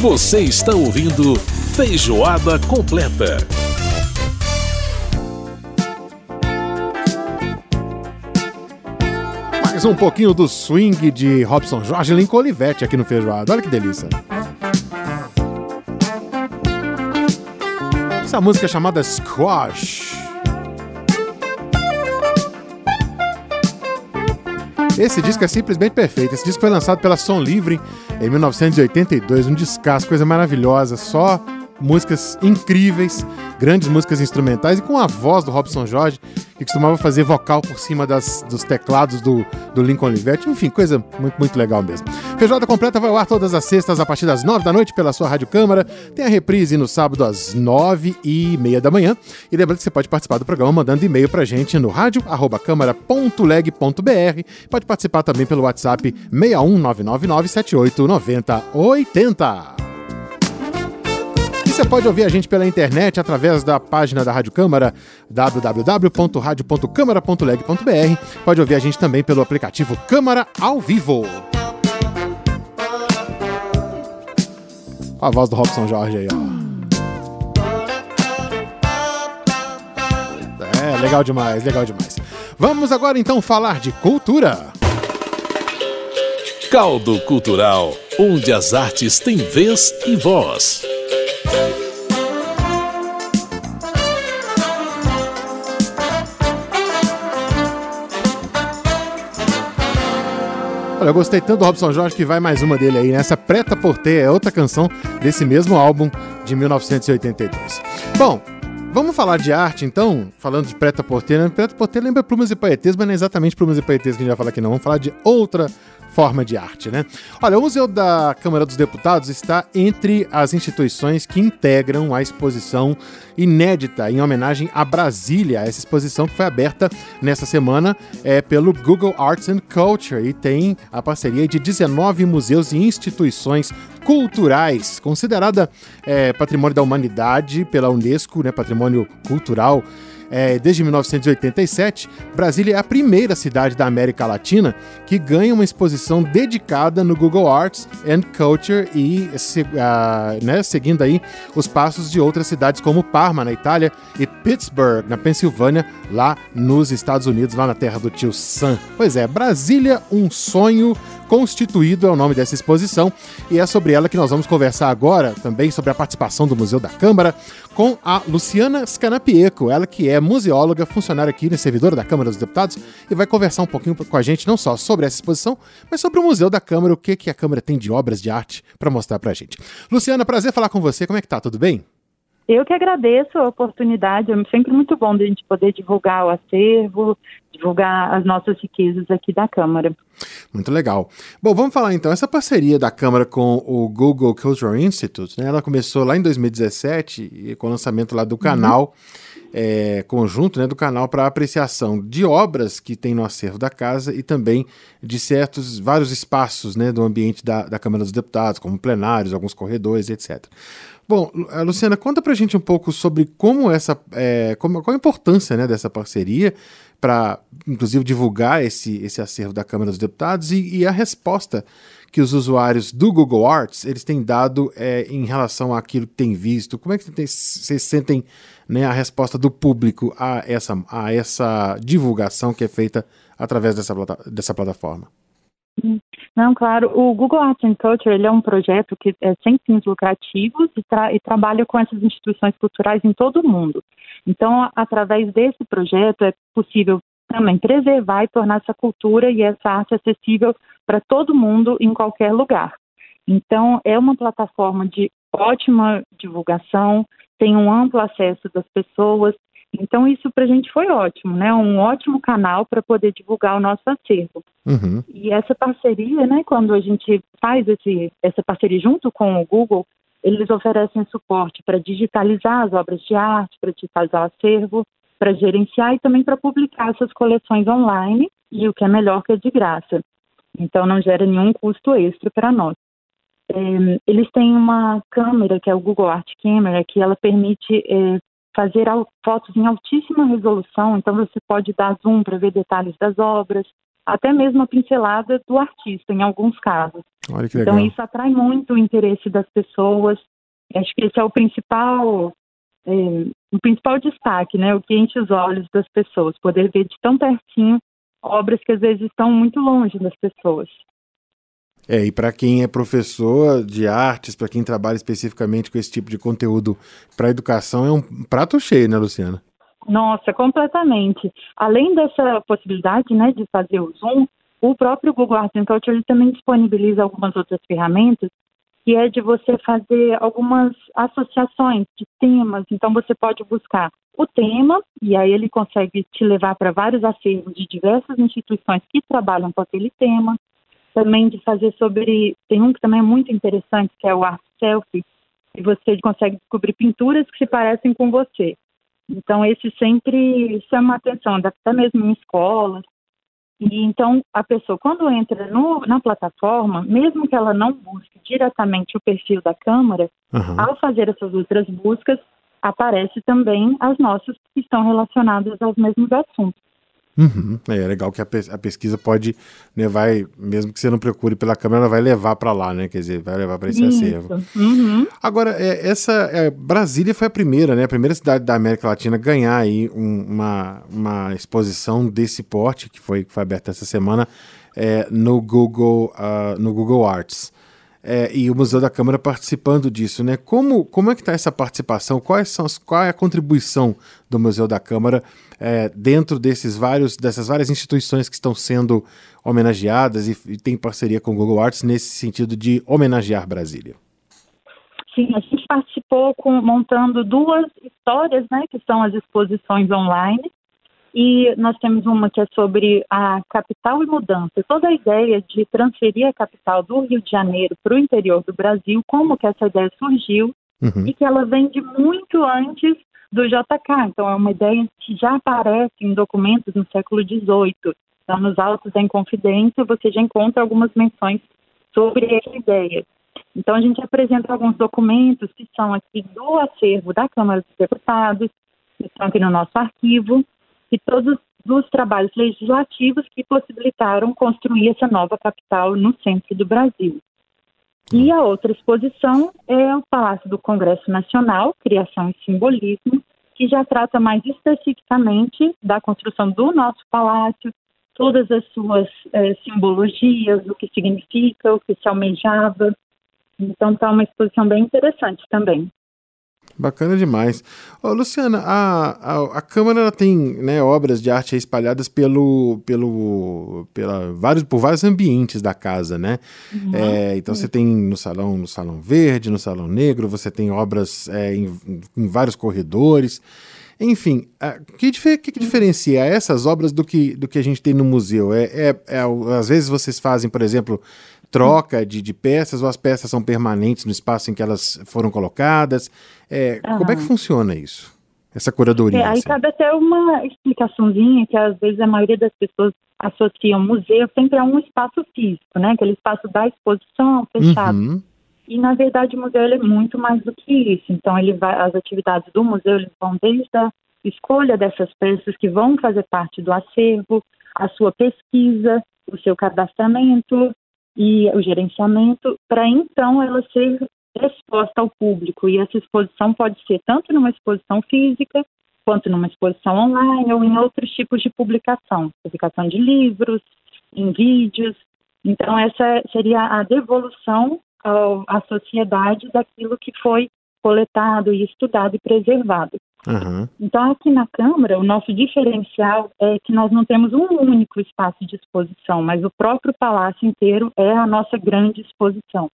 Você está ouvindo Feijoada Completa. Mais um pouquinho do swing de Robson Jorge Lincoln Olivetti aqui no Feijoada. Olha que delícia. Essa música é chamada Squash. Esse disco é simplesmente perfeito. Esse disco foi lançado pela Som Livre em 1982, um descasso, coisa maravilhosa, só músicas incríveis, grandes músicas instrumentais e com a voz do Robson Jorge, que costumava fazer vocal por cima das, dos teclados do, do Lincoln Olivetti. Enfim, coisa muito, muito legal mesmo. Feijoada completa vai ao ar todas as sextas a partir das nove da noite pela sua Rádio Câmara. Tem a reprise no sábado às nove e meia da manhã. E lembrando que você pode participar do programa mandando e-mail pra gente no rádio@câmara.leg.br. Pode participar também pelo WhatsApp 61999789080. Você pode ouvir a gente pela internet através da página da Rádio Câmara, www.radio.câmara.leg.br. Pode ouvir a gente também pelo aplicativo Câmara ao Vivo. A voz do Robson Jorge aí, ó. É, legal demais, legal demais. Vamos agora então falar de cultura. Caldo Cultural, onde as artes têm vez e voz. Olha, eu gostei tanto do Robson Jorge que vai mais uma dele aí, né? Preta Porter é outra canção desse mesmo álbum de 1982. Bom, vamos falar de arte então, falando de Preta Porter. Né? Preta Porter lembra Plumas e Paetês, mas não é exatamente Plumas e Paetês que a gente vai falar aqui não. Vamos falar de outra forma de arte, né? Olha, o Museu da Câmara dos Deputados está entre as instituições que integram a exposição inédita em homenagem a Brasília. Essa exposição que foi aberta nessa semana é pelo Google Arts and Culture e tem a parceria de 19 museus e instituições culturais, considerada é, patrimônio da humanidade pela Unesco, né, patrimônio cultural é, desde 1987, Brasília é a primeira cidade da América Latina que ganha uma exposição dedicada no Google Arts and Culture e se, uh, né, seguindo aí os passos de outras cidades como Parma, na Itália, e Pittsburgh, na Pensilvânia, lá nos Estados Unidos, lá na terra do tio Sam. Pois é, Brasília, um sonho constituído é o nome dessa exposição e é sobre ela que nós vamos conversar agora, também sobre a participação do Museu da Câmara, com a Luciana Scanapieco, ela que é museóloga, funcionária aqui na servidora da Câmara dos Deputados e vai conversar um pouquinho com a gente não só sobre essa exposição, mas sobre o Museu da Câmara, o que, que a Câmara tem de obras de arte para mostrar para a gente. Luciana, prazer falar com você, como é que tá? Tudo bem? Eu que agradeço a oportunidade, é sempre muito bom de a gente poder divulgar o acervo, divulgar as nossas riquezas aqui da Câmara. Muito legal. Bom, vamos falar então, essa parceria da Câmara com o Google Cultural Institute, né, ela começou lá em 2017, com o lançamento lá do canal, uhum. é, conjunto né, do canal para apreciação de obras que tem no acervo da casa e também de certos, vários espaços né, do ambiente da, da Câmara dos Deputados, como plenários, alguns corredores, etc. Bom, Luciana, conta pra gente um pouco sobre como essa. É, como, qual a importância né, dessa parceria para, inclusive, divulgar esse, esse acervo da Câmara dos Deputados e, e a resposta que os usuários do Google Arts eles têm dado é, em relação àquilo que têm visto. Como é que vocês sentem né, a resposta do público a essa, a essa divulgação que é feita através dessa, dessa plataforma? Não, claro. O Google Arts and Culture ele é um projeto que é sem fins lucrativos e, tra e trabalha com essas instituições culturais em todo o mundo. Então, através desse projeto é possível também preservar e tornar essa cultura e essa arte acessível para todo mundo em qualquer lugar. Então, é uma plataforma de ótima divulgação, tem um amplo acesso das pessoas, então, isso para a gente foi ótimo, né? Um ótimo canal para poder divulgar o nosso acervo. Uhum. E essa parceria, né, quando a gente faz esse, essa parceria junto com o Google, eles oferecem suporte para digitalizar as obras de arte, para digitalizar o acervo, para gerenciar e também para publicar essas coleções online, e o que é melhor que é de graça. Então, não gera nenhum custo extra para nós. É, eles têm uma câmera, que é o Google Art Camera, que ela permite é, fazer fotos em altíssima resolução, então você pode dar zoom para ver detalhes das obras, até mesmo a pincelada do artista, em alguns casos. Olha que legal. Então isso atrai muito o interesse das pessoas. Acho que esse é o principal, é, o principal destaque, né? O que enche os olhos das pessoas, poder ver de tão pertinho obras que às vezes estão muito longe das pessoas. É, e para quem é professor de artes, para quem trabalha especificamente com esse tipo de conteúdo para educação, é um prato cheio, né, Luciana? Nossa, completamente. Além dessa possibilidade, né, de fazer o Zoom, o próprio Google Arts and Culture também disponibiliza algumas outras ferramentas, que é de você fazer algumas associações de temas. Então, você pode buscar o tema, e aí ele consegue te levar para vários acervos de diversas instituições que trabalham com aquele tema também de fazer sobre. Tem um que também é muito interessante, que é o Art Selfie, e você consegue descobrir pinturas que se parecem com você. Então, esse sempre chama a atenção, até mesmo em escolas. E então, a pessoa, quando entra no, na plataforma, mesmo que ela não busque diretamente o perfil da Câmara, uhum. ao fazer essas outras buscas, aparece também as nossas que estão relacionadas aos mesmos assuntos. Uhum. É, é legal que a, a, pesquisa pode, né, vai, mesmo que você não procure pela câmera, ela vai levar para lá, né? Quer dizer, vai levar para esse Isso. acervo. Uhum. Agora, é, essa é, Brasília foi a primeira, né? A primeira cidade da América Latina a ganhar aí um, uma, uma exposição desse porte que foi, que foi aberta essa semana é, no Google uh, no Google Arts é, e o Museu da Câmara participando disso, né? Como, como é que está essa participação? Quais são as, qual é a contribuição do Museu da Câmara é, dentro desses vários, dessas várias instituições que estão sendo homenageadas e, e tem parceria com o Google Arts nesse sentido de homenagear Brasília? Sim, a gente participou com, montando duas histórias, né, que são as exposições online e nós temos uma que é sobre a capital e mudança. Toda a ideia de transferir a capital do Rio de Janeiro para o interior do Brasil, como que essa ideia surgiu uhum. e que ela vem de muito antes do JK. Então, é uma ideia que já aparece em documentos no século XVIII. Então, nos autos da Inconfidência, você já encontra algumas menções sobre essa ideia. Então, a gente apresenta alguns documentos que são aqui do acervo da Câmara dos Deputados, que estão aqui no nosso arquivo, e todos os trabalhos legislativos que possibilitaram construir essa nova capital no centro do Brasil. E a outra exposição é o Palácio do Congresso Nacional, Criação e Simbolismo, que já trata mais especificamente da construção do nosso palácio, todas as suas eh, simbologias, o que significa, o que se almejava. Então, está uma exposição bem interessante também. Bacana demais. Oh, Luciana, a, a, a Câmara tem né, obras de arte espalhadas pelo, pelo, pela, vários, por vários ambientes da casa, né? Uhum. É, então você tem no salão, no salão verde, no salão negro, você tem obras é, em, em, vários corredores. Enfim, o que, que, que, diferencia essas obras do que, do que a gente tem no museu? É, é, é, às vezes vocês fazem, por exemplo, troca de, de peças ou as peças são permanentes no espaço em que elas foram colocadas? É, uhum. Como é que funciona isso? Essa curadoria? É, aí assim? cabe até uma explicaçãozinha que às vezes a maioria das pessoas associam museu sempre a um espaço físico, né? Aquele espaço da exposição fechado. Uhum. E na verdade o museu é muito mais do que isso. Então ele vai, as atividades do museu eles vão desde a escolha dessas peças que vão fazer parte do acervo, a sua pesquisa, o seu cadastramento, e o gerenciamento, para então ela ser exposta ao público. E essa exposição pode ser tanto numa exposição física, quanto numa exposição online ou em outros tipos de publicação, publicação de livros, em vídeos. Então, essa seria a devolução ao, à sociedade daquilo que foi coletado e estudado e preservado. Uhum. Então, aqui na Câmara, o nosso diferencial é que nós não temos um único espaço de exposição, mas o próprio palácio inteiro é a nossa grande exposição.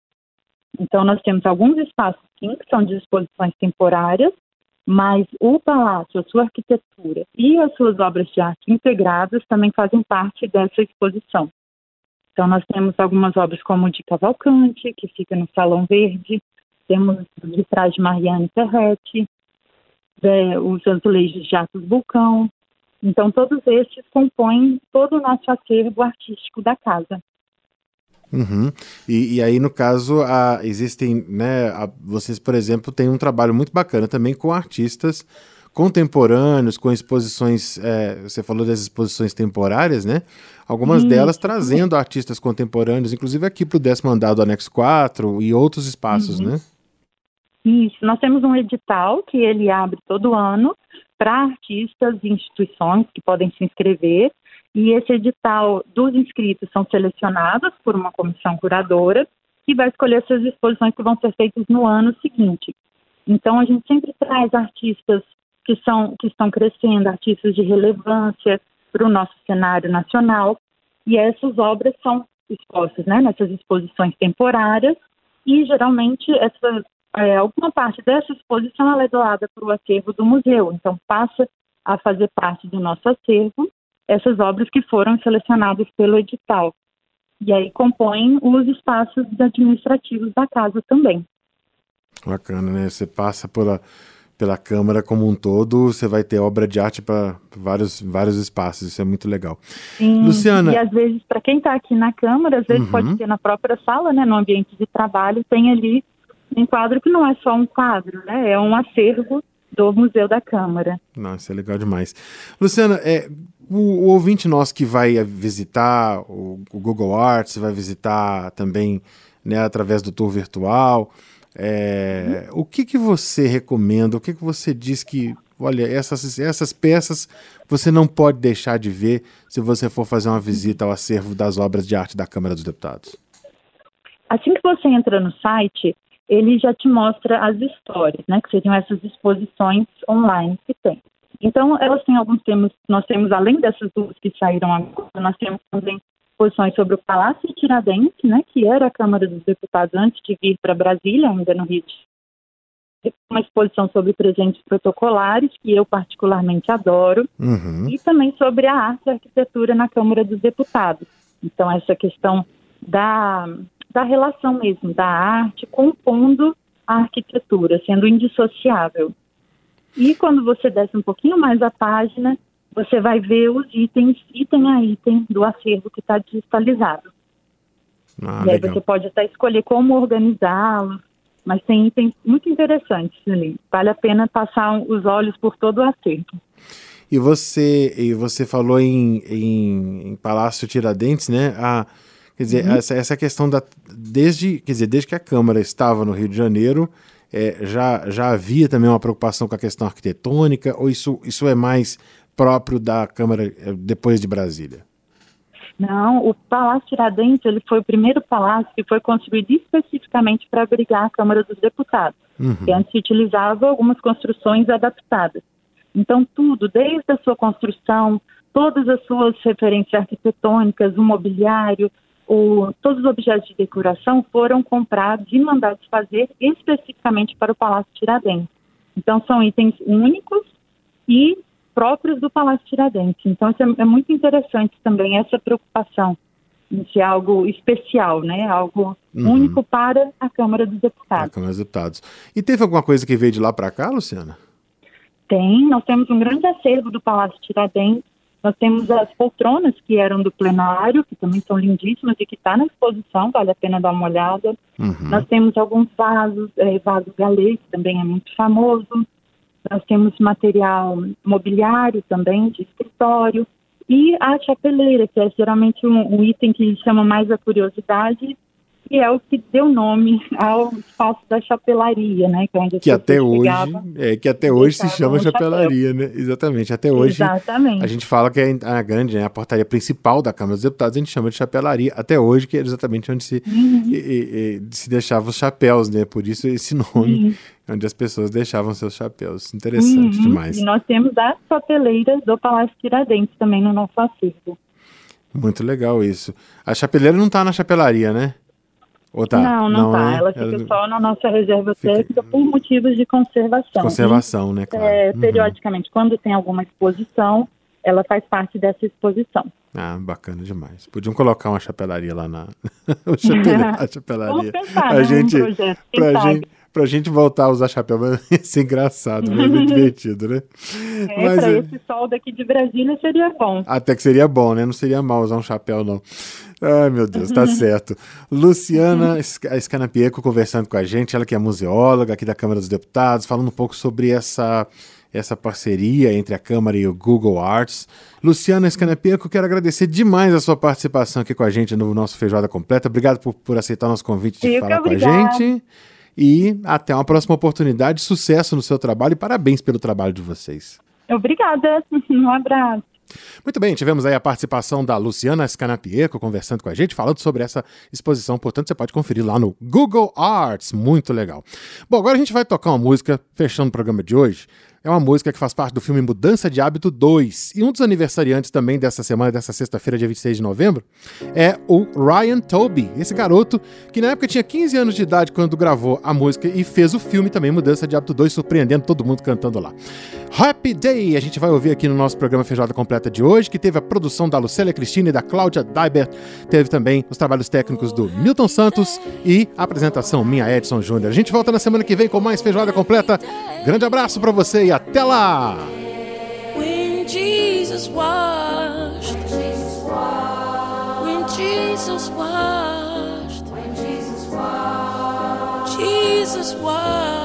Então, nós temos alguns espaços, sim, que são de exposições temporárias, mas o palácio, a sua arquitetura e as suas obras de arte integradas também fazem parte dessa exposição. Então, nós temos algumas obras como de Cavalcante, que fica no Salão Verde, temos vitrais de Mariane Ferretti, é, os azulejos de Atos Vulcão. Então, todos estes compõem todo o nosso acervo artístico da casa. Uhum. E, e, aí, no caso, a, existem, né, a, vocês, por exemplo, têm um trabalho muito bacana também com artistas contemporâneos, com exposições, é, você falou das exposições temporárias, né? Algumas delas trazendo artistas contemporâneos, inclusive aqui para o décimo andar do Anexo 4 e outros espaços, uhum. né? Isso, nós temos um edital que ele abre todo ano para artistas e instituições que podem se inscrever. E esse edital dos inscritos são selecionados por uma comissão curadora que vai escolher essas exposições que vão ser feitas no ano seguinte. Então a gente sempre traz artistas que são que estão crescendo, artistas de relevância para o nosso cenário nacional e essas obras são expostas, né, nessas exposições temporárias e geralmente essa é, alguma parte dessa exposição é doada para o acervo do museu, então passa a fazer parte do nosso acervo essas obras que foram selecionadas pelo edital. E aí compõem os espaços administrativos da casa também. Bacana, né? Você passa pela, pela Câmara como um todo, você vai ter obra de arte para vários, vários espaços, isso é muito legal. Sim, Luciana. E às vezes, para quem está aqui na Câmara, às vezes uhum. pode ter na própria sala, né, no ambiente de trabalho, tem ali um quadro que não é só um quadro, né? É um acervo do Museu da Câmara. Nossa, é legal demais. Luciana, é, o, o ouvinte nosso que vai visitar o, o, Google Arts, vai visitar também né, através do tour virtual, é, uhum. o que, que você recomenda, o que, que você diz que, olha, essas, essas peças você não pode deixar de ver se você for fazer uma visita ao acervo das obras de arte da Câmara dos Deputados? Assim que você entra no site, ele já te mostra as histórias, né, que seriam essas exposições online que tem. Então, elas têm alguns temas, nós temos, além dessas duas que saíram agora, nós temos também exposições sobre o Palácio de Tiradentes, né, que era a Câmara dos Deputados antes de vir para Brasília, ainda no Rio de Janeiro. Uma exposição sobre presentes protocolares, que eu particularmente adoro, uhum. e também sobre a arte e a arquitetura na Câmara dos Deputados. Então, essa questão da, da relação mesmo da arte compondo a arquitetura, sendo indissociável. E quando você desce um pouquinho mais a página, você vai ver os itens, item a item do acervo que está digitalizado. Ah, e aí legal. você pode até escolher como organizá-los, mas tem itens muito interessantes ali. Vale a pena passar os olhos por todo o acervo. E você, e você falou em, em, em Palácio Tiradentes, né? A, quer dizer, uhum. essa, essa questão da. Desde, quer dizer, desde que a Câmara estava no Rio de Janeiro, é, já, já havia também uma preocupação com a questão arquitetônica, ou isso, isso é mais próprio da Câmara é, depois de Brasília? Não, o Palácio Tiradentes ele foi o primeiro palácio que foi construído especificamente para abrigar a Câmara dos Deputados, uhum. que antes se utilizava algumas construções adaptadas. Então, tudo, desde a sua construção, todas as suas referências arquitetônicas, o mobiliário, o, todos os objetos de decoração foram comprados e mandados fazer especificamente para o Palácio Tiradentes. Então, são itens únicos e próprios do Palácio Tiradentes. Então, isso é, é muito interessante também, essa preocupação ser algo especial, né? Algo uhum. único para a Câmara dos Deputados. A Câmara dos Deputados. E teve alguma coisa que veio de lá para cá, Luciana? Tem, nós temos um grande acervo do Palácio Tiradentes nós temos as poltronas que eram do plenário, que também são lindíssimas e que está na exposição, vale a pena dar uma olhada. Uhum. Nós temos alguns vasos, é, vaso galês, que também é muito famoso. Nós temos material mobiliário também, de escritório. E a chapeleira, que é geralmente um, um item que chama mais a curiosidade, que é o que deu nome ao espaço da chapelaria, né? Que, é onde que até hoje, é, que até hoje se chama chapelaria, chapéu. né? Exatamente. Até hoje Exatamente. a gente fala que é a grande, né, a portaria principal da Câmara dos Deputados, a gente chama de chapelaria. Até hoje, que é exatamente onde se, uhum. e, e, se deixava os chapéus, né? Por isso esse nome, uhum. onde as pessoas deixavam seus chapéus. Interessante uhum. demais. E nós temos a chapeleira do Palácio Tiradentes também no nosso acervo. Muito legal isso. A chapeleira não está na chapelaria, né? Tá? Não, não, não tá. É? Ela fica Ela... só na nossa reserva fica... técnica por motivos de conservação. Conservação, né? Claro. É, uhum. Periodicamente, quando tem alguma exposição, ela faz parte dessa exposição. Ah, bacana demais. Podiam colocar uma chapelaria lá na a chapelaria. Pensar, a né, gente, um projeto, pra gente, pra gente voltar a usar chapéu, vai ser engraçado, ser divertido, né? É, Mas, pra é... esse sol daqui de Brasília seria bom. Até que seria bom, né? Não seria mal usar um chapéu, não. Ai, meu Deus, tá certo. Luciana Scanapieco conversando com a gente, ela que é museóloga aqui da Câmara dos Deputados, falando um pouco sobre essa, essa parceria entre a Câmara e o Google Arts. Luciana Scanapieco, quero agradecer demais a sua participação aqui com a gente no nosso Feijoada Completa. Obrigado por, por aceitar o nosso convite de falar com a gente. E até uma próxima oportunidade. Sucesso no seu trabalho e parabéns pelo trabalho de vocês. Obrigada. Um abraço. Muito bem, tivemos aí a participação da Luciana Scanapieco conversando com a gente, falando sobre essa exposição. Portanto, você pode conferir lá no Google Arts. Muito legal. Bom, agora a gente vai tocar uma música, fechando o programa de hoje. É uma música que faz parte do filme Mudança de Hábito 2. E um dos aniversariantes também dessa semana, dessa sexta-feira, dia 26 de novembro, é o Ryan Toby, esse garoto que na época tinha 15 anos de idade quando gravou a música e fez o filme também Mudança de Hábito 2, surpreendendo todo mundo cantando lá. Happy Day, a gente vai ouvir aqui no nosso programa Feijoada Completa de hoje, que teve a produção da Lucélia Cristina e da Cláudia Dybert, teve também os trabalhos técnicos do Milton Santos e a apresentação minha Edson Júnior. A gente volta na semana que vem com mais Feijoada Completa. Grande abraço para você e até lá! When Jesus washed, when Jesus washed, when Jesus washed, Jesus washed,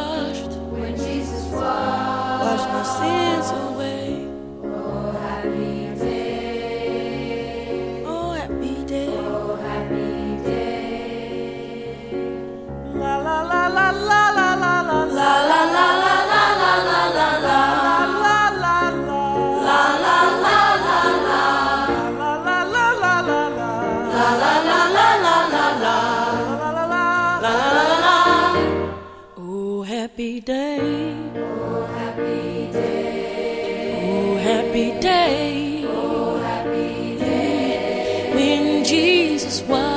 happy day. Oh, happy day. When Jesus won.